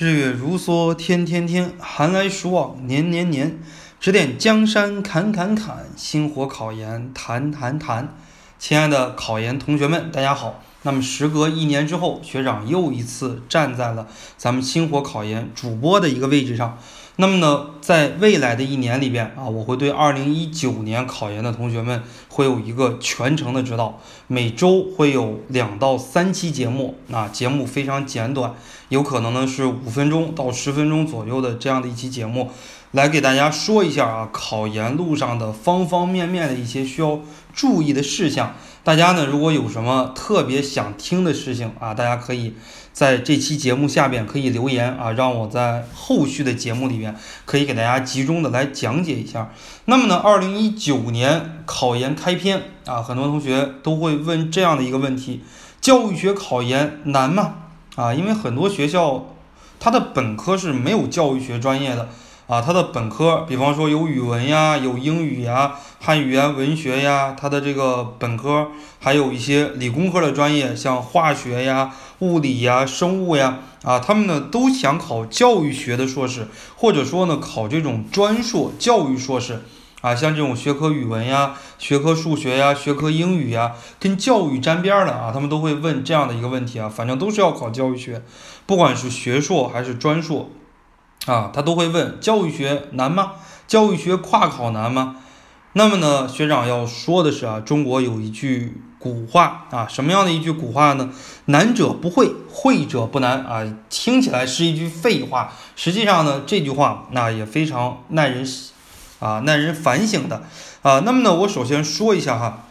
日月如梭，天天天；寒来暑往，年年年。指点江山，砍砍砍；星火考研，谈谈谈。亲爱的考研同学们，大家好。那么，时隔一年之后，学长又一次站在了咱们星火考研主播的一个位置上。那么呢，在未来的一年里边啊，我会对二零一九年考研的同学们会有一个全程的指导，每周会有两到三期节目，啊，节目非常简短，有可能呢是五分钟到十分钟左右的这样的一期节目，来给大家说一下啊，考研路上的方方面面的一些需要注意的事项。大家呢，如果有什么特别想听的事情啊，大家可以在这期节目下边可以留言啊，让我在后续的节目里边可以给大家集中的来讲解一下。那么呢，二零一九年考研开篇啊，很多同学都会问这样的一个问题：教育学考研难吗？啊，因为很多学校它的本科是没有教育学专业的。啊，它的本科，比方说有语文呀，有英语呀，汉语言文学呀，它的这个本科还有一些理工科的专业，像化学呀、物理呀、生物呀，啊，他们呢都想考教育学的硕士，或者说呢考这种专硕教育硕士，啊，像这种学科语文呀、学科数学呀、学科英语呀，跟教育沾边的啊，他们都会问这样的一个问题啊，反正都是要考教育学，不管是学硕还是专硕。啊，他都会问教育学难吗？教育学跨考难吗？那么呢，学长要说的是啊，中国有一句古话啊，什么样的一句古话呢？难者不会，会者不难啊。听起来是一句废话，实际上呢，这句话那也非常耐人啊耐人反省的啊。那么呢，我首先说一下哈，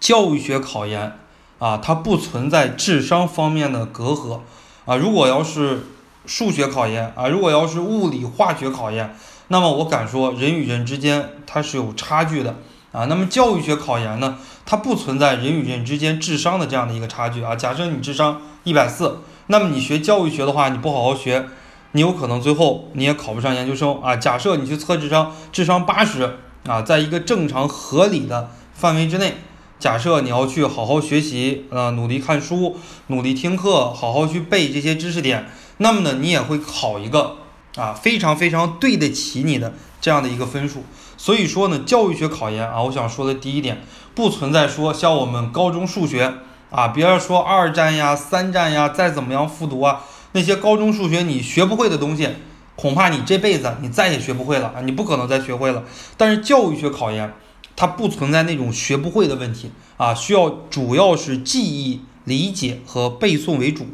教育学考研啊，它不存在智商方面的隔阂啊。如果要是数学考研啊，如果要是物理化学考研，那么我敢说人与人之间它是有差距的啊。那么教育学考研呢，它不存在人与人之间智商的这样的一个差距啊。假设你智商一百四，那么你学教育学的话，你不好好学，你有可能最后你也考不上研究生啊。假设你去测智商，智商八十啊，在一个正常合理的范围之内，假设你要去好好学习啊，努力看书，努力听课，好好去背这些知识点。那么呢，你也会考一个啊非常非常对得起你的这样的一个分数。所以说呢，教育学考研啊，我想说的第一点，不存在说像我们高中数学啊，别人说二战呀、三战呀，再怎么样复读啊，那些高中数学你学不会的东西，恐怕你这辈子你再也学不会了啊，你不可能再学会了。但是教育学考研，它不存在那种学不会的问题啊，需要主要是记忆、理解和背诵为主。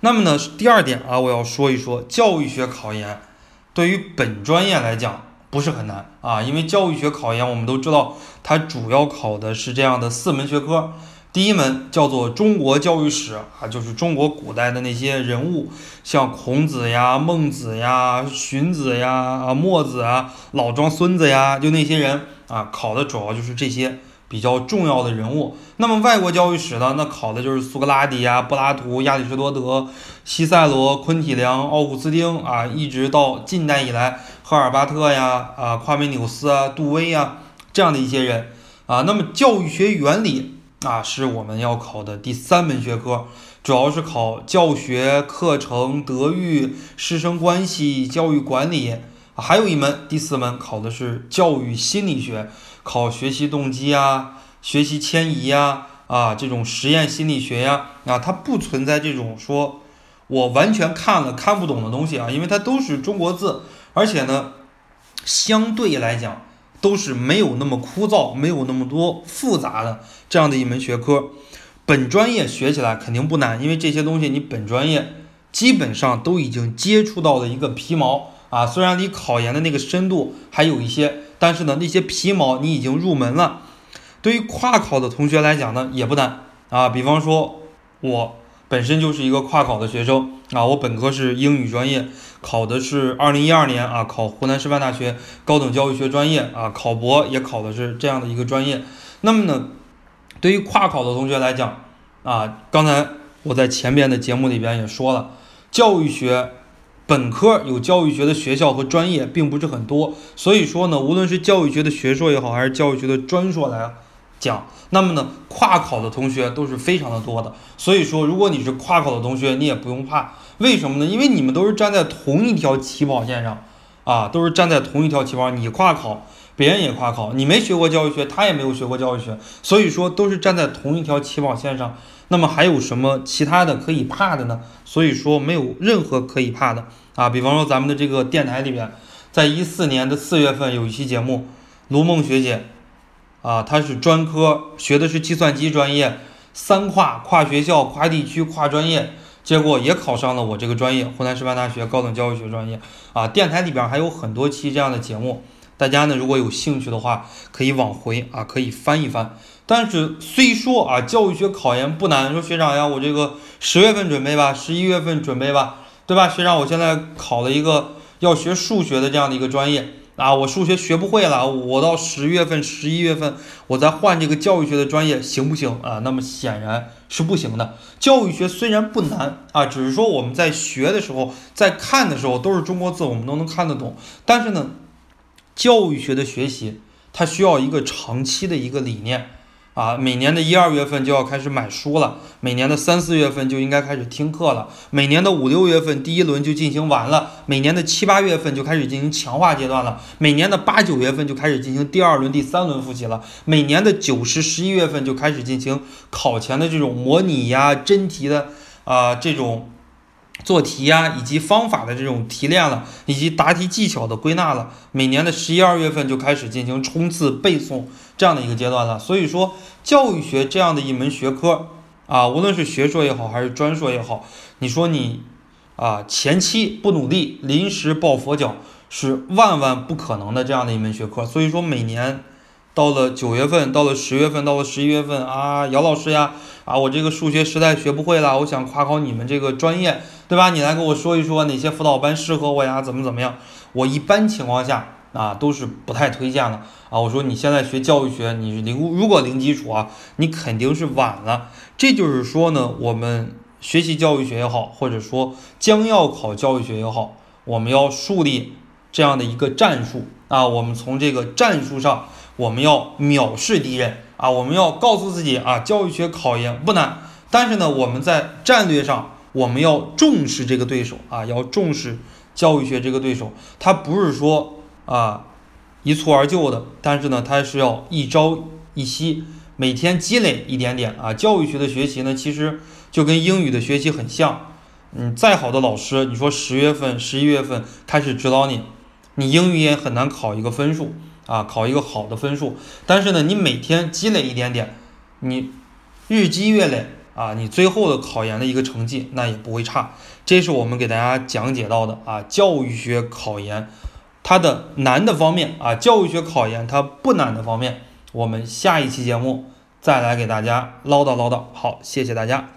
那么呢，第二点啊，我要说一说教育学考研，对于本专业来讲不是很难啊，因为教育学考研我们都知道，它主要考的是这样的四门学科，第一门叫做中国教育史啊，就是中国古代的那些人物，像孔子呀、孟子呀、荀子呀、啊墨子啊、老庄、孙子呀，就那些人啊，考的主要就是这些。比较重要的人物，那么外国教育史呢？那考的就是苏格拉底呀、柏拉图、亚里士多德、西塞罗、昆体良、奥古斯丁啊，一直到近代以来，赫尔巴特呀、啊夸美纽斯啊、杜威呀这样的一些人啊。那么教育学原理啊，是我们要考的第三门学科，主要是考教学、课程、德育、师生关系、教育管理，还有一门第四门考的是教育心理学。考学习动机呀，学习迁移呀，啊，这种实验心理学呀，啊，它不存在这种说我完全看了看不懂的东西啊，因为它都是中国字，而且呢，相对来讲都是没有那么枯燥，没有那么多复杂的这样的一门学科。本专业学起来肯定不难，因为这些东西你本专业基本上都已经接触到了一个皮毛啊，虽然离考研的那个深度还有一些。但是呢，那些皮毛你已经入门了。对于跨考的同学来讲呢，也不难啊。比方说，我本身就是一个跨考的学生啊，我本科是英语专业，考的是二零一二年啊，考湖南师范大学高等教育学专业啊，考博也考的是这样的一个专业。那么呢，对于跨考的同学来讲啊，刚才我在前边的节目里边也说了，教育学。本科有教育学的学校和专业并不是很多，所以说呢，无论是教育学的学硕也好，还是教育学的专硕来讲。那么呢，跨考的同学都是非常的多的。所以说，如果你是跨考的同学，你也不用怕。为什么呢？因为你们都是站在同一条起跑线上，啊，都是站在同一条起跑。你跨考，别人也跨考，你没学过教育学，他也没有学过教育学，所以说都是站在同一条起跑线上。那么还有什么其他的可以怕的呢？所以说没有任何可以怕的啊。比方说咱们的这个电台里边，在一四年的四月份有一期节目，卢梦学姐，啊，他是专科学的是计算机专业，三跨跨学校、跨地区、跨专业。结果也考上了我这个专业，湖南师范大学高等教育学专业啊。电台里边还有很多期这样的节目，大家呢如果有兴趣的话，可以往回啊，可以翻一翻。但是虽说啊，教育学考研不难，说学长呀，我这个十月份准备吧，十一月份准备吧，对吧？学长，我现在考了一个要学数学的这样的一个专业。啊，我数学学不会了，我到十月份、十一月份，我再换这个教育学的专业行不行啊？那么显然是不行的。教育学虽然不难啊，只是说我们在学的时候、在看的时候都是中国字，我们都能看得懂。但是呢，教育学的学习它需要一个长期的一个理念。啊，每年的一二月份就要开始买书了，每年的三四月份就应该开始听课了，每年的五六月份第一轮就进行完了，每年的七八月份就开始进行强化阶段了，每年的八九月份就开始进行第二轮、第三轮复习了，每年的九十十一月份就开始进行考前的这种模拟呀、真题的啊这种。做题呀，以及方法的这种提炼了，以及答题技巧的归纳了。每年的十一二月份就开始进行冲刺背诵这样的一个阶段了。所以说，教育学这样的一门学科啊，无论是学硕也好，还是专硕也好，你说你啊前期不努力，临时抱佛脚是万万不可能的这样的一门学科。所以说，每年到了九月份，到了十月份，到了十一月份啊，姚老师呀，啊我这个数学实在学不会了，我想跨考你们这个专业。对吧？你来跟我说一说哪些辅导班适合我呀？怎么怎么样？我一般情况下啊都是不太推荐的啊。我说你现在学教育学，你零如果零基础啊，你肯定是晚了。这就是说呢，我们学习教育学也好，或者说将要考教育学也好，我们要树立这样的一个战术啊。我们从这个战术上，我们要藐视敌人啊。我们要告诉自己啊，教育学考研不难，但是呢，我们在战略上。我们要重视这个对手啊，要重视教育学这个对手。他不是说啊一蹴而就的，但是呢，他是要一朝一夕，每天积累一点点啊。教育学的学习呢，其实就跟英语的学习很像。嗯，再好的老师，你说十月份、十一月份开始指导你，你英语也很难考一个分数啊，考一个好的分数。但是呢，你每天积累一点点，你日积月累。啊，你最后的考研的一个成绩那也不会差，这是我们给大家讲解到的啊。教育学考研它的难的方面啊，教育学考研它不难的方面，我们下一期节目再来给大家唠叨唠叨。好，谢谢大家。